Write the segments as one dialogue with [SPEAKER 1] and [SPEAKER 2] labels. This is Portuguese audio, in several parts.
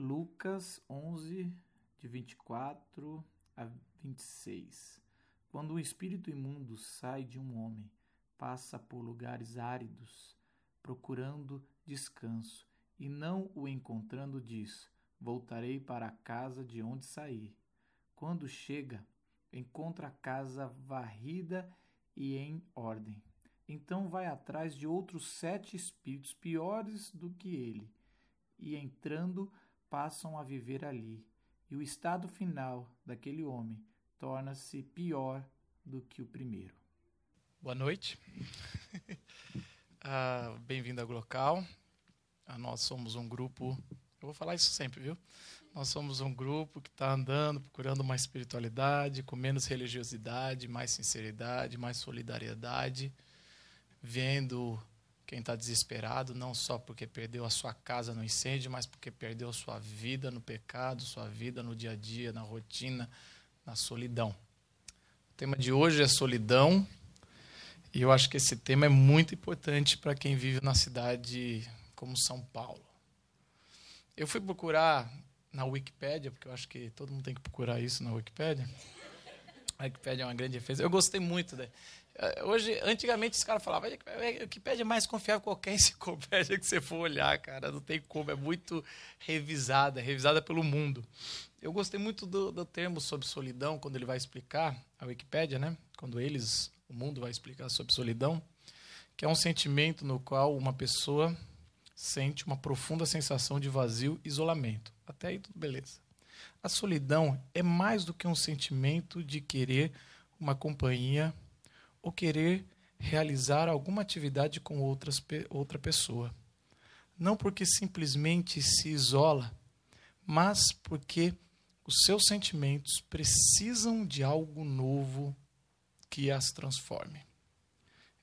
[SPEAKER 1] Lucas 11, de 24 a 26. Quando o espírito imundo sai de um homem, passa por lugares áridos, procurando descanso, e não o encontrando, diz: Voltarei para a casa de onde saí. Quando chega, encontra a casa varrida e em ordem. Então vai atrás de outros sete espíritos piores do que ele, e entrando, passam a viver ali. E o estado final daquele homem torna-se pior do que o primeiro.
[SPEAKER 2] Boa noite. ah, Bem-vindo ao Glocal. Ah, nós somos um grupo, eu vou falar isso sempre, viu? Nós somos um grupo que está andando, procurando uma espiritualidade, com menos religiosidade, mais sinceridade, mais solidariedade, vendo quem está desesperado, não só porque perdeu a sua casa no incêndio, mas porque perdeu sua vida no pecado, sua vida no dia a dia, na rotina, na solidão. O tema de hoje é solidão, e eu acho que esse tema é muito importante para quem vive na cidade como São Paulo. Eu fui procurar na Wikipédia, porque eu acho que todo mundo tem que procurar isso na Wikipédia. A Wikipédia é uma grande referência. Eu gostei muito. Né? Hoje, antigamente, os caras falavam que é mais confiável que qualquer enciclopédia que você for olhar, cara. Não tem como, é muito revisada, é revisada pelo mundo. Eu gostei muito do, do termo sobre solidão, quando ele vai explicar, a Wikipédia, né? Quando eles, o mundo vai explicar sobre solidão, que é um sentimento no qual uma pessoa sente uma profunda sensação de vazio isolamento. Até aí tudo beleza. A solidão é mais do que um sentimento de querer uma companhia ou querer realizar alguma atividade com outras, outra pessoa. Não porque simplesmente se isola, mas porque os seus sentimentos precisam de algo novo que as transforme.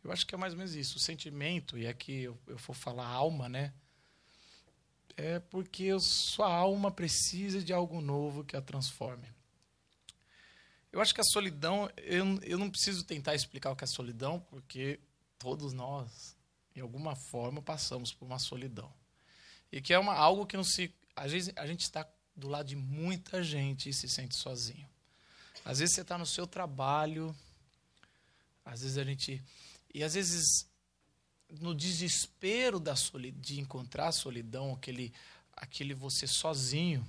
[SPEAKER 2] Eu acho que é mais ou menos isso. O sentimento, e aqui eu, eu vou falar alma, né? É porque sua alma precisa de algo novo que a transforme. Eu acho que a solidão, eu, eu não preciso tentar explicar o que é solidão, porque todos nós, em alguma forma, passamos por uma solidão. E que é uma, algo que não se. Às vezes a gente está do lado de muita gente e se sente sozinho. Às vezes você está no seu trabalho, às vezes a gente. E às vezes, no desespero da solid, de encontrar a solidão, aquele, aquele você sozinho,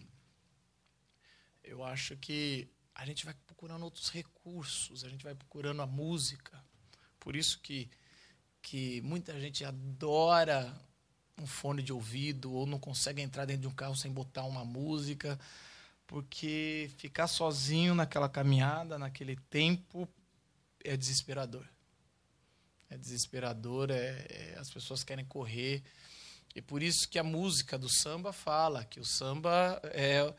[SPEAKER 2] eu acho que a gente vai procurando outros recursos, a gente vai procurando a música. Por isso que, que muita gente adora um fone de ouvido ou não consegue entrar dentro de um carro sem botar uma música, porque ficar sozinho naquela caminhada, naquele tempo, é desesperador. É desesperador, é, é, as pessoas querem correr. E por isso que a música do samba fala que o samba é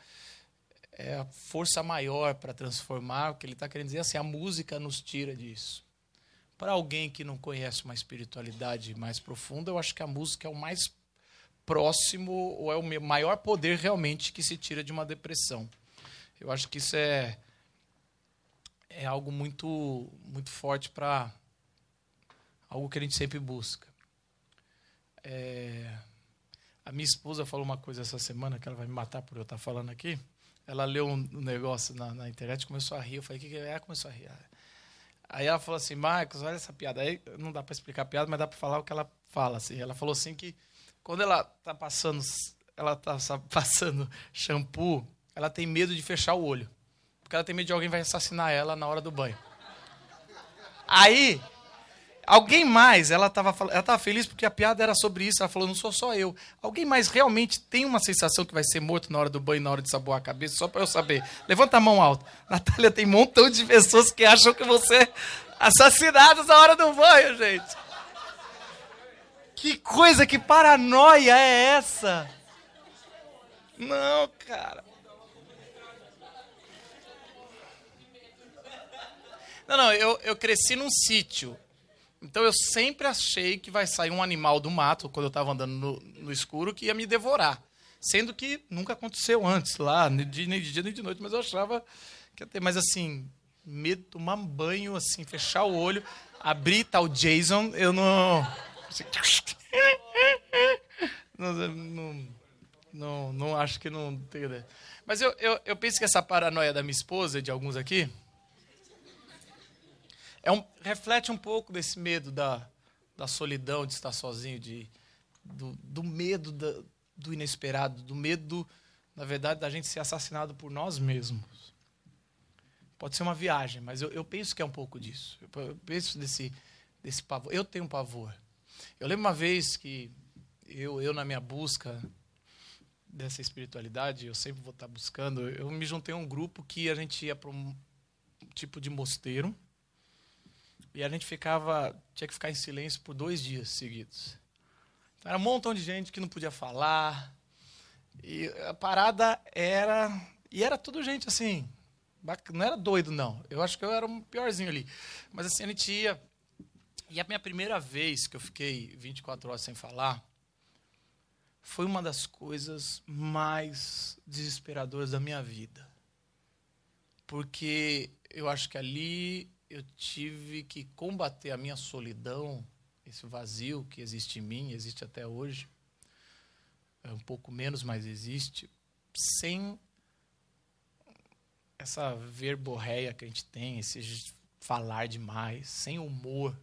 [SPEAKER 2] é a força maior para transformar. O que ele está querendo dizer é assim: a música nos tira disso. Para alguém que não conhece uma espiritualidade mais profunda, eu acho que a música é o mais próximo ou é o maior poder realmente que se tira de uma depressão. Eu acho que isso é é algo muito muito forte para algo que a gente sempre busca. É, a minha esposa falou uma coisa essa semana que ela vai me matar por eu estar falando aqui ela leu um negócio na, na internet começou a rir. Eu falei, o que, que é? Começou a rir. Aí ela falou assim, Marcos, olha essa piada. Aí não dá para explicar a piada, mas dá para falar o que ela fala. Assim. Ela falou assim que quando ela tá passando, ela tá passando shampoo, ela tem medo de fechar o olho. Porque ela tem medo de alguém vai assassinar ela na hora do banho. Aí Alguém mais, ela estava ela tava feliz porque a piada era sobre isso. Ela falou, não sou só eu. Alguém mais realmente tem uma sensação que vai ser morto na hora do banho, na hora de saboar a cabeça? Só para eu saber. Levanta a mão alta. Natália, tem um montão de pessoas que acham que você assassinados na hora do banho, gente. Que coisa, que paranoia é essa? Não, cara. Não, não, eu, eu cresci num sítio. Então eu sempre achei que vai sair um animal do mato, quando eu estava andando no, no, escuro, que ia me devorar. Sendo que nunca aconteceu antes, lá, nem de, nem de dia nem de noite, mas eu achava que ia ter. Mas assim, medo, tomar um banho, assim, fechar o olho, abrir tal Jason, eu não. Assim, não, não Não, não acho que não tem ideia. Mas eu, eu, eu penso que essa paranoia da minha esposa de alguns aqui é um, reflete um pouco desse medo da, da solidão, de estar sozinho, de, do, do medo da, do inesperado, do medo, na verdade, da gente ser assassinado por nós mesmos. Pode ser uma viagem, mas eu, eu penso que é um pouco disso. Eu, eu penso desse, desse pavor. Eu tenho um pavor. Eu lembro uma vez que eu, eu na minha busca dessa espiritualidade, eu sempre vou estar buscando, eu me juntei a um grupo que a gente ia para um tipo de mosteiro e a gente ficava, tinha que ficar em silêncio por dois dias seguidos. Então, era um montão de gente que não podia falar. E a parada era. E era tudo gente assim. Não era doido, não. Eu acho que eu era um piorzinho ali. Mas assim, a gente ia. E a minha primeira vez que eu fiquei 24 horas sem falar foi uma das coisas mais desesperadoras da minha vida. Porque eu acho que ali eu tive que combater a minha solidão, esse vazio que existe em mim, existe até hoje. É um pouco menos, mas existe, sem essa verborreia que a gente tem, esse falar demais, sem humor.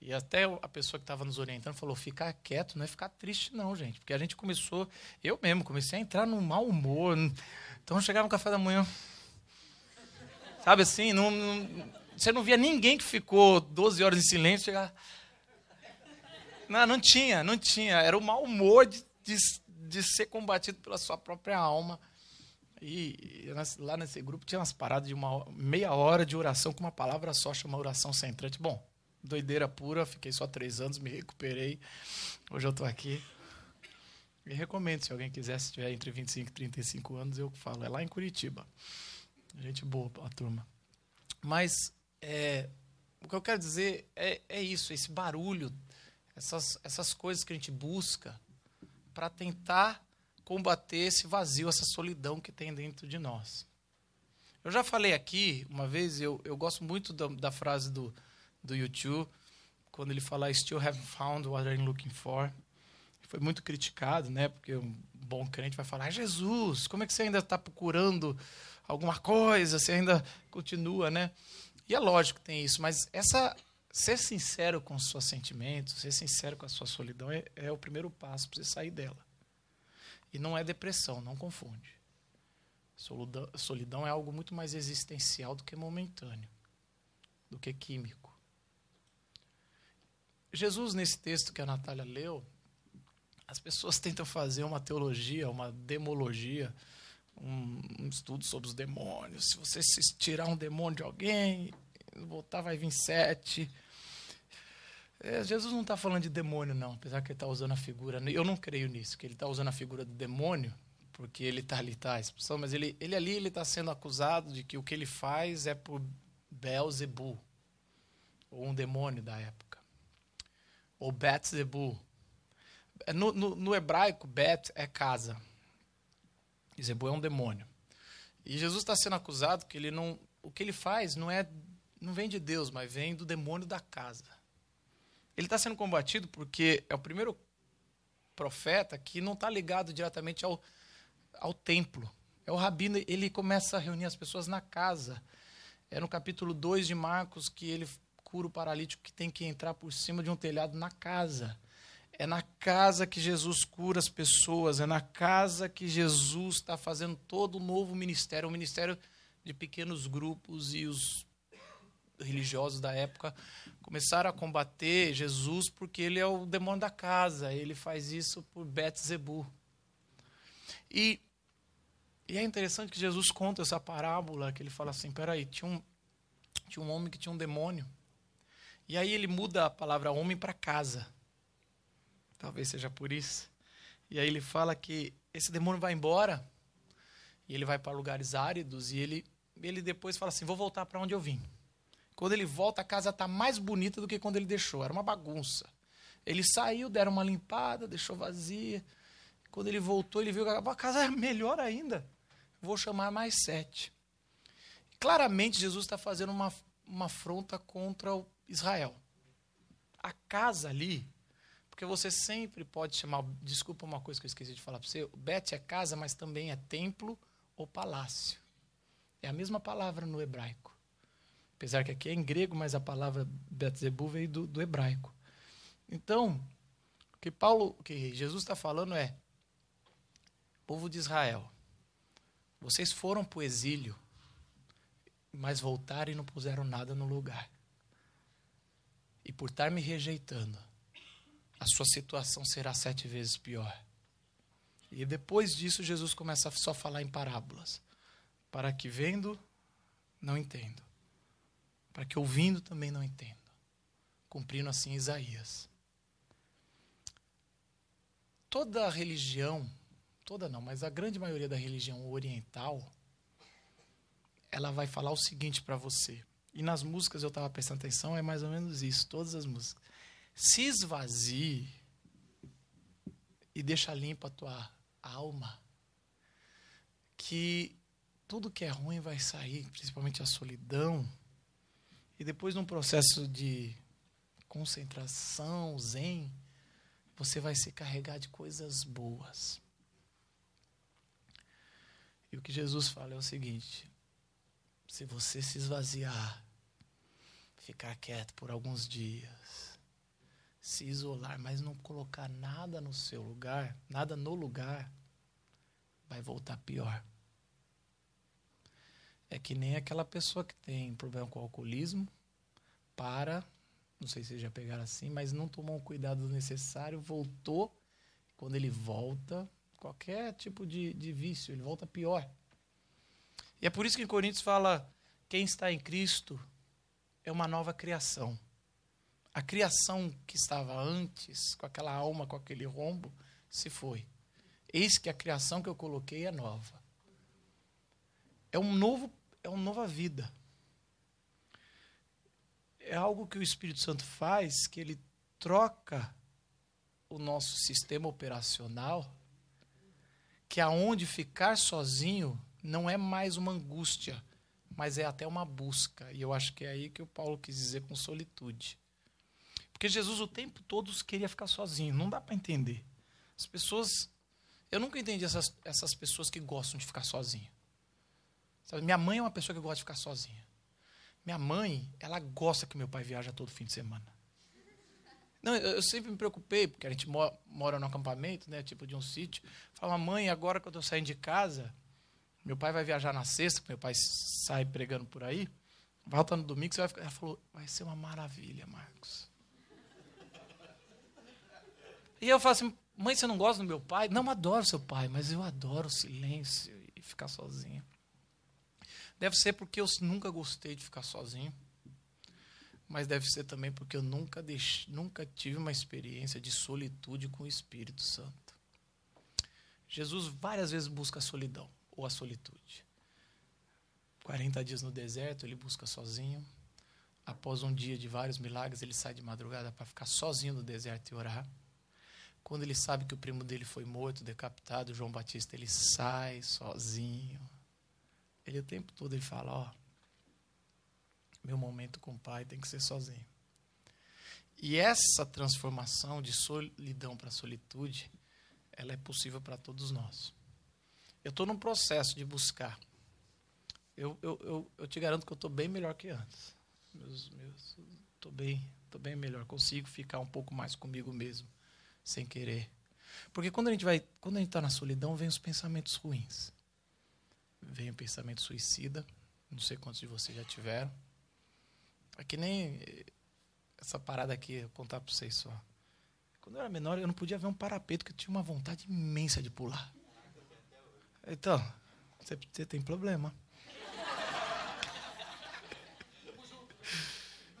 [SPEAKER 2] E até a pessoa que estava nos orientando falou: ficar quieto não é ficar triste, não, gente. Porque a gente começou, eu mesmo, comecei a entrar num mau humor. Então chegava no café da manhã. Sabe assim, não, não, você não via ninguém que ficou 12 horas em silêncio. Chegava... Não, não tinha, não tinha. Era o mau humor de, de, de ser combatido pela sua própria alma. E, e lá nesse grupo tinha umas paradas de uma meia hora de oração com uma palavra só, chama oração centrante. Bom, doideira pura, fiquei só três anos, me recuperei. Hoje eu estou aqui. E recomendo, se alguém quiser, se tiver entre 25 e 35 anos, eu falo. É lá em Curitiba. Gente boa, a turma. Mas é, o que eu quero dizer é, é isso, esse barulho, essas, essas coisas que a gente busca para tentar combater esse vazio, essa solidão que tem dentro de nós. Eu já falei aqui, uma vez, eu, eu gosto muito da, da frase do, do YouTube, quando ele fala Still haven't found what I'm looking for. Foi muito criticado, né? Porque um bom crente vai falar: Jesus, como é que você ainda está procurando alguma coisa? Você ainda continua, né? E é lógico que tem isso, mas essa ser sincero com os seus sentimentos, ser sincero com a sua solidão é, é o primeiro passo para você sair dela. E não é depressão, não confunde. Solidão, solidão é algo muito mais existencial do que momentâneo, do que químico. Jesus, nesse texto que a Natália leu, as pessoas tentam fazer uma teologia, uma demologia, um, um estudo sobre os demônios. Se você se tirar um demônio de alguém, voltar vai vir sete. É, Jesus não está falando de demônio, não, apesar que ele está usando a figura. Eu não creio nisso, que ele está usando a figura do demônio, porque ele está ali, tá, a expressão, mas ele, ele ali ele está sendo acusado de que o que ele faz é por Beelzebul, ou um demônio da época, ou Betzebul. É, no, no, no hebraico, Bet é casa, e é um demônio. E Jesus está sendo acusado que ele não, o que ele faz não é, não vem de Deus, mas vem do demônio da casa. Ele está sendo combatido porque é o primeiro profeta que não está ligado diretamente ao, ao templo. É o rabino, ele começa a reunir as pessoas na casa. É no capítulo 2 de Marcos que ele cura o paralítico que tem que entrar por cima de um telhado na casa. É na casa que Jesus cura as pessoas, é na casa que Jesus está fazendo todo o novo ministério, o ministério de pequenos grupos e os religiosos da época começaram a combater Jesus porque ele é o demônio da casa, ele faz isso por Bet-Zebu. E, e é interessante que Jesus conta essa parábola, que ele fala assim, peraí, tinha um, tinha um homem que tinha um demônio, e aí ele muda a palavra homem para casa. Talvez seja por isso. E aí ele fala que esse demônio vai embora e ele vai para lugares áridos e ele ele depois fala assim: "Vou voltar para onde eu vim". Quando ele volta, a casa está mais bonita do que quando ele deixou. Era uma bagunça. Ele saiu, deram uma limpada, deixou vazia. Quando ele voltou, ele viu que a casa é melhor ainda. Vou chamar mais sete. Claramente, Jesus está fazendo uma, uma afronta contra Israel. A casa ali Porque você sempre pode chamar. Desculpa uma coisa que eu esqueci de falar para você. Bet é casa, mas também é templo ou palácio. É a mesma palavra no hebraico. Apesar que aqui é em grego, mas a palavra Betzebu veio do, do hebraico. Então, o que Paulo, o que Jesus está falando é: povo de Israel, vocês foram para o exílio, mas voltaram e não puseram nada no lugar. E por estar me rejeitando, a sua situação será sete vezes pior. E depois disso, Jesus começa a só falar em parábolas. Para que vendo, não entendo. Para que ouvindo, também não entendo. Cumprindo assim Isaías. Toda a religião toda não, mas a grande maioria da religião oriental, ela vai falar o seguinte para você. E nas músicas eu estava prestando atenção, é mais ou menos isso, todas as músicas. Se esvazie e deixa limpa a tua alma, que tudo que é ruim vai sair, principalmente a solidão. E depois num processo de concentração, zen, você vai se carregar de coisas boas. E o que Jesus fala é o seguinte: se você se esvaziar, ficar quieto por alguns dias, se isolar, mas não colocar nada no seu lugar, nada no lugar, vai voltar pior. É que nem aquela pessoa que tem problema com o alcoolismo, para, não sei se já pegaram assim, mas não tomou o cuidado necessário, voltou. Quando ele volta, qualquer tipo de, de vício, ele volta pior. E é por isso que em Coríntios fala: quem está em Cristo é uma nova criação. A criação que estava antes, com aquela alma, com aquele rombo, se foi. Eis que a criação que eu coloquei é nova. É um novo, é uma nova vida. É algo que o Espírito Santo faz, que ele troca o nosso sistema operacional que aonde ficar sozinho não é mais uma angústia, mas é até uma busca. E eu acho que é aí que o Paulo quis dizer com solitude. Porque Jesus o tempo todo queria ficar sozinho, não dá para entender. As pessoas. Eu nunca entendi essas, essas pessoas que gostam de ficar sozinho. Sabe, minha mãe é uma pessoa que gosta de ficar sozinha. Minha mãe, ela gosta que meu pai viaja todo fim de semana. Não, eu, eu, sempre me preocupei, porque a gente mora, mora no acampamento, né, tipo de um sítio. Fala, mãe, agora que eu estou saindo de casa, meu pai vai viajar na sexta, meu pai sai pregando por aí, volta no domingo, você vai ficar. Ela falou, vai ser uma maravilha, Marcos. E eu falo assim, mãe, você não gosta do meu pai? Não, adoro seu pai, mas eu adoro o silêncio e ficar sozinho. Deve ser porque eu nunca gostei de ficar sozinho mas deve ser também porque eu nunca, deixe, nunca tive uma experiência de solitude com o Espírito Santo. Jesus várias vezes busca a solidão ou a solitude. 40 dias no deserto, ele busca sozinho. Após um dia de vários milagres, ele sai de madrugada para ficar sozinho no deserto e orar. Quando ele sabe que o primo dele foi morto, decapitado, João Batista, ele sai sozinho. Ele o tempo todo ele fala, ó, meu momento com o pai tem que ser sozinho. E essa transformação de solidão para solitude, ela é possível para todos nós. Eu estou num processo de buscar. Eu, eu, eu, eu, te garanto que eu estou bem melhor que antes. Meus, meus, tô bem, tô bem melhor. Consigo ficar um pouco mais comigo mesmo, sem querer. Porque quando a gente vai, quando a gente está na solidão, vem os pensamentos ruins. Vem o pensamento suicida. Não sei quantos de vocês já tiveram é que nem essa parada aqui, eu contar para vocês só. Quando eu era menor, eu não podia ver um parapeito, que eu tinha uma vontade imensa de pular. Então, você, você tem problema.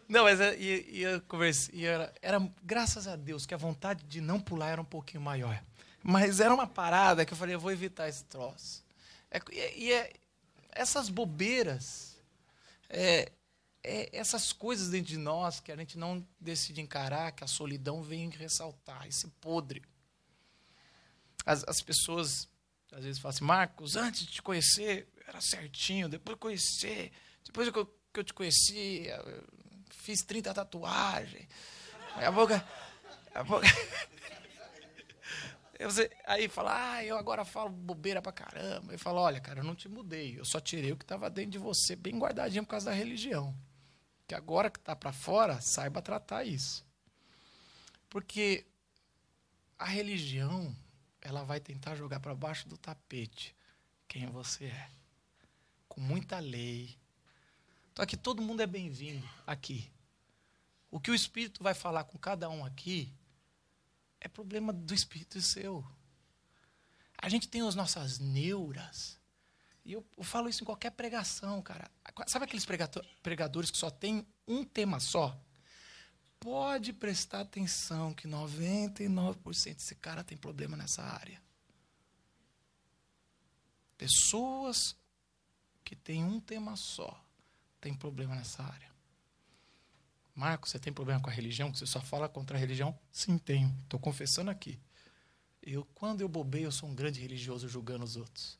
[SPEAKER 2] Não, mas é, e, e eu conversei, era, era, graças a Deus que a vontade de não pular era um pouquinho maior. Mas era uma parada que eu falei, eu vou evitar esse troço. É, e, é, essas bobeiras, é, é essas coisas dentro de nós que a gente não decide encarar, que a solidão vem ressaltar, esse podre. As, as pessoas às vezes falam assim, Marcos, antes de te conhecer, era certinho, depois de conhecer, depois que eu, que eu te conheci, eu fiz 30 tatuagens. a boca. Você, aí fala, ah, eu agora falo bobeira pra caramba. Eu falo, olha, cara, eu não te mudei. Eu só tirei o que estava dentro de você, bem guardadinho por causa da religião. Que agora que está para fora, saiba tratar isso. Porque a religião, ela vai tentar jogar para baixo do tapete quem você é. Com muita lei. Então aqui todo mundo é bem-vindo, aqui. O que o Espírito vai falar com cada um aqui é problema do espírito seu. A gente tem as nossas neuras. E eu, eu falo isso em qualquer pregação, cara. Sabe aqueles pregadores que só tem um tema só? Pode prestar atenção que 99% desse cara tem problema nessa área. Pessoas que têm um tema só têm problema nessa área. Marcos, você tem problema com a religião? Você só fala contra a religião? Sim, tenho. Estou confessando aqui. Eu, quando eu bobei, eu sou um grande religioso julgando os outros.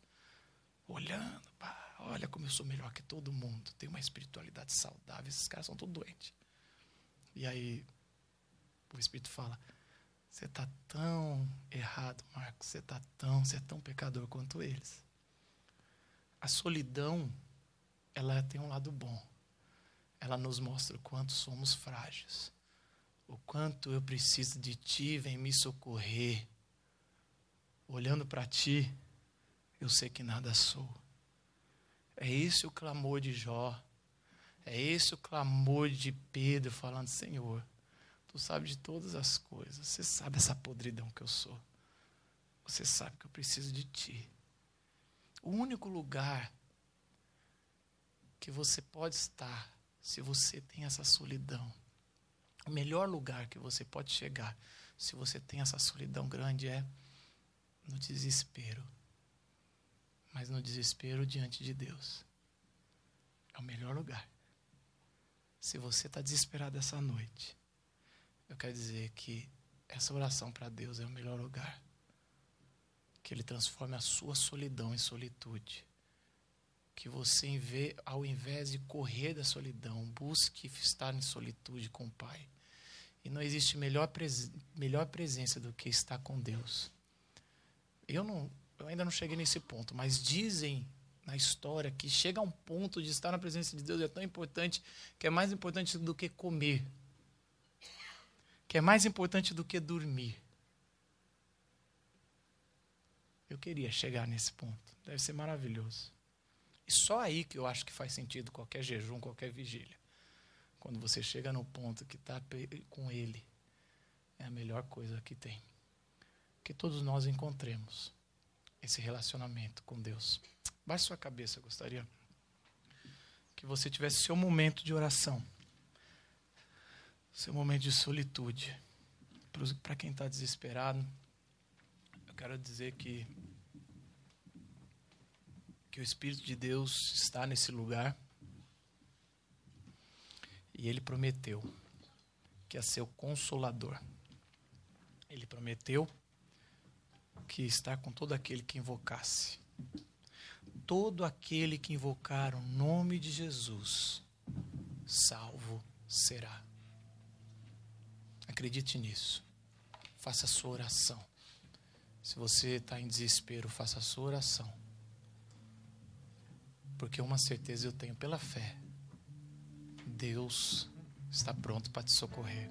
[SPEAKER 2] Olhando, pá, olha como eu sou melhor que todo mundo. Tenho uma espiritualidade saudável. Esses caras são todos doentes. E aí, o Espírito fala: Você está tão errado, Marcos. Você está tão, você é tão pecador quanto eles. A solidão, ela tem um lado bom ela nos mostra o quanto somos frágeis. O quanto eu preciso de ti, vem me socorrer. Olhando para ti, eu sei que nada sou. É esse o clamor de Jó. É esse o clamor de Pedro falando: Senhor, tu sabes de todas as coisas. Você sabe essa podridão que eu sou. Você sabe que eu preciso de ti. O único lugar que você pode estar se você tem essa solidão. O melhor lugar que você pode chegar, se você tem essa solidão grande, é no desespero. Mas no desespero diante de Deus. É o melhor lugar. Se você está desesperado essa noite, eu quero dizer que essa oração para Deus é o melhor lugar. Que Ele transforme a sua solidão em solitude que você, ao invés de correr da solidão, busque estar em solitude com o Pai. E não existe melhor, pres melhor presença do que estar com Deus. Eu, não, eu ainda não cheguei nesse ponto, mas dizem na história que chega a um ponto de estar na presença de Deus é tão importante que é mais importante do que comer, que é mais importante do que dormir. Eu queria chegar nesse ponto. Deve ser maravilhoso. E só aí que eu acho que faz sentido qualquer jejum, qualquer vigília. Quando você chega no ponto que está com Ele, é a melhor coisa que tem. Que todos nós encontremos esse relacionamento com Deus. Baixe sua cabeça, gostaria que você tivesse seu momento de oração, seu momento de solitude. Para quem está desesperado, eu quero dizer que que o Espírito de Deus está nesse lugar. E ele prometeu que ser o consolador. Ele prometeu que está com todo aquele que invocasse. Todo aquele que invocar o nome de Jesus, salvo será. Acredite nisso. Faça a sua oração. Se você está em desespero, faça a sua oração porque uma certeza eu tenho pela fé: Deus está pronto para te socorrer.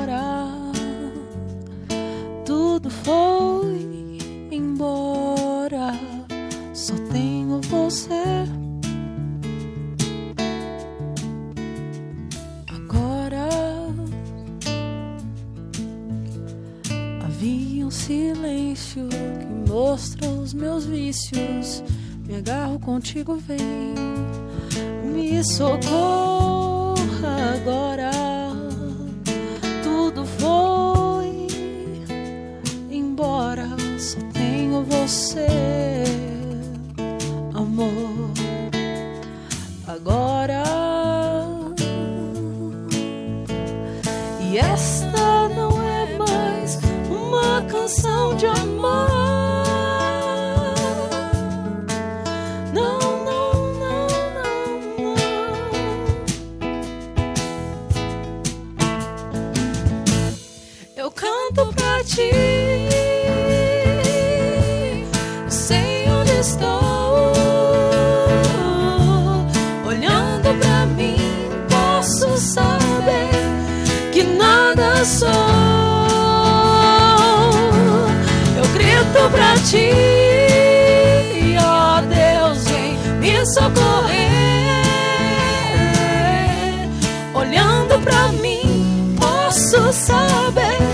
[SPEAKER 3] contigo, vem, me socorra agora. Tudo foi embora, só tenho você, Sei onde estou. Olhando pra mim, posso saber que nada sou. Eu grito pra ti, ó Deus, vem me socorrer. Olhando pra mim, posso saber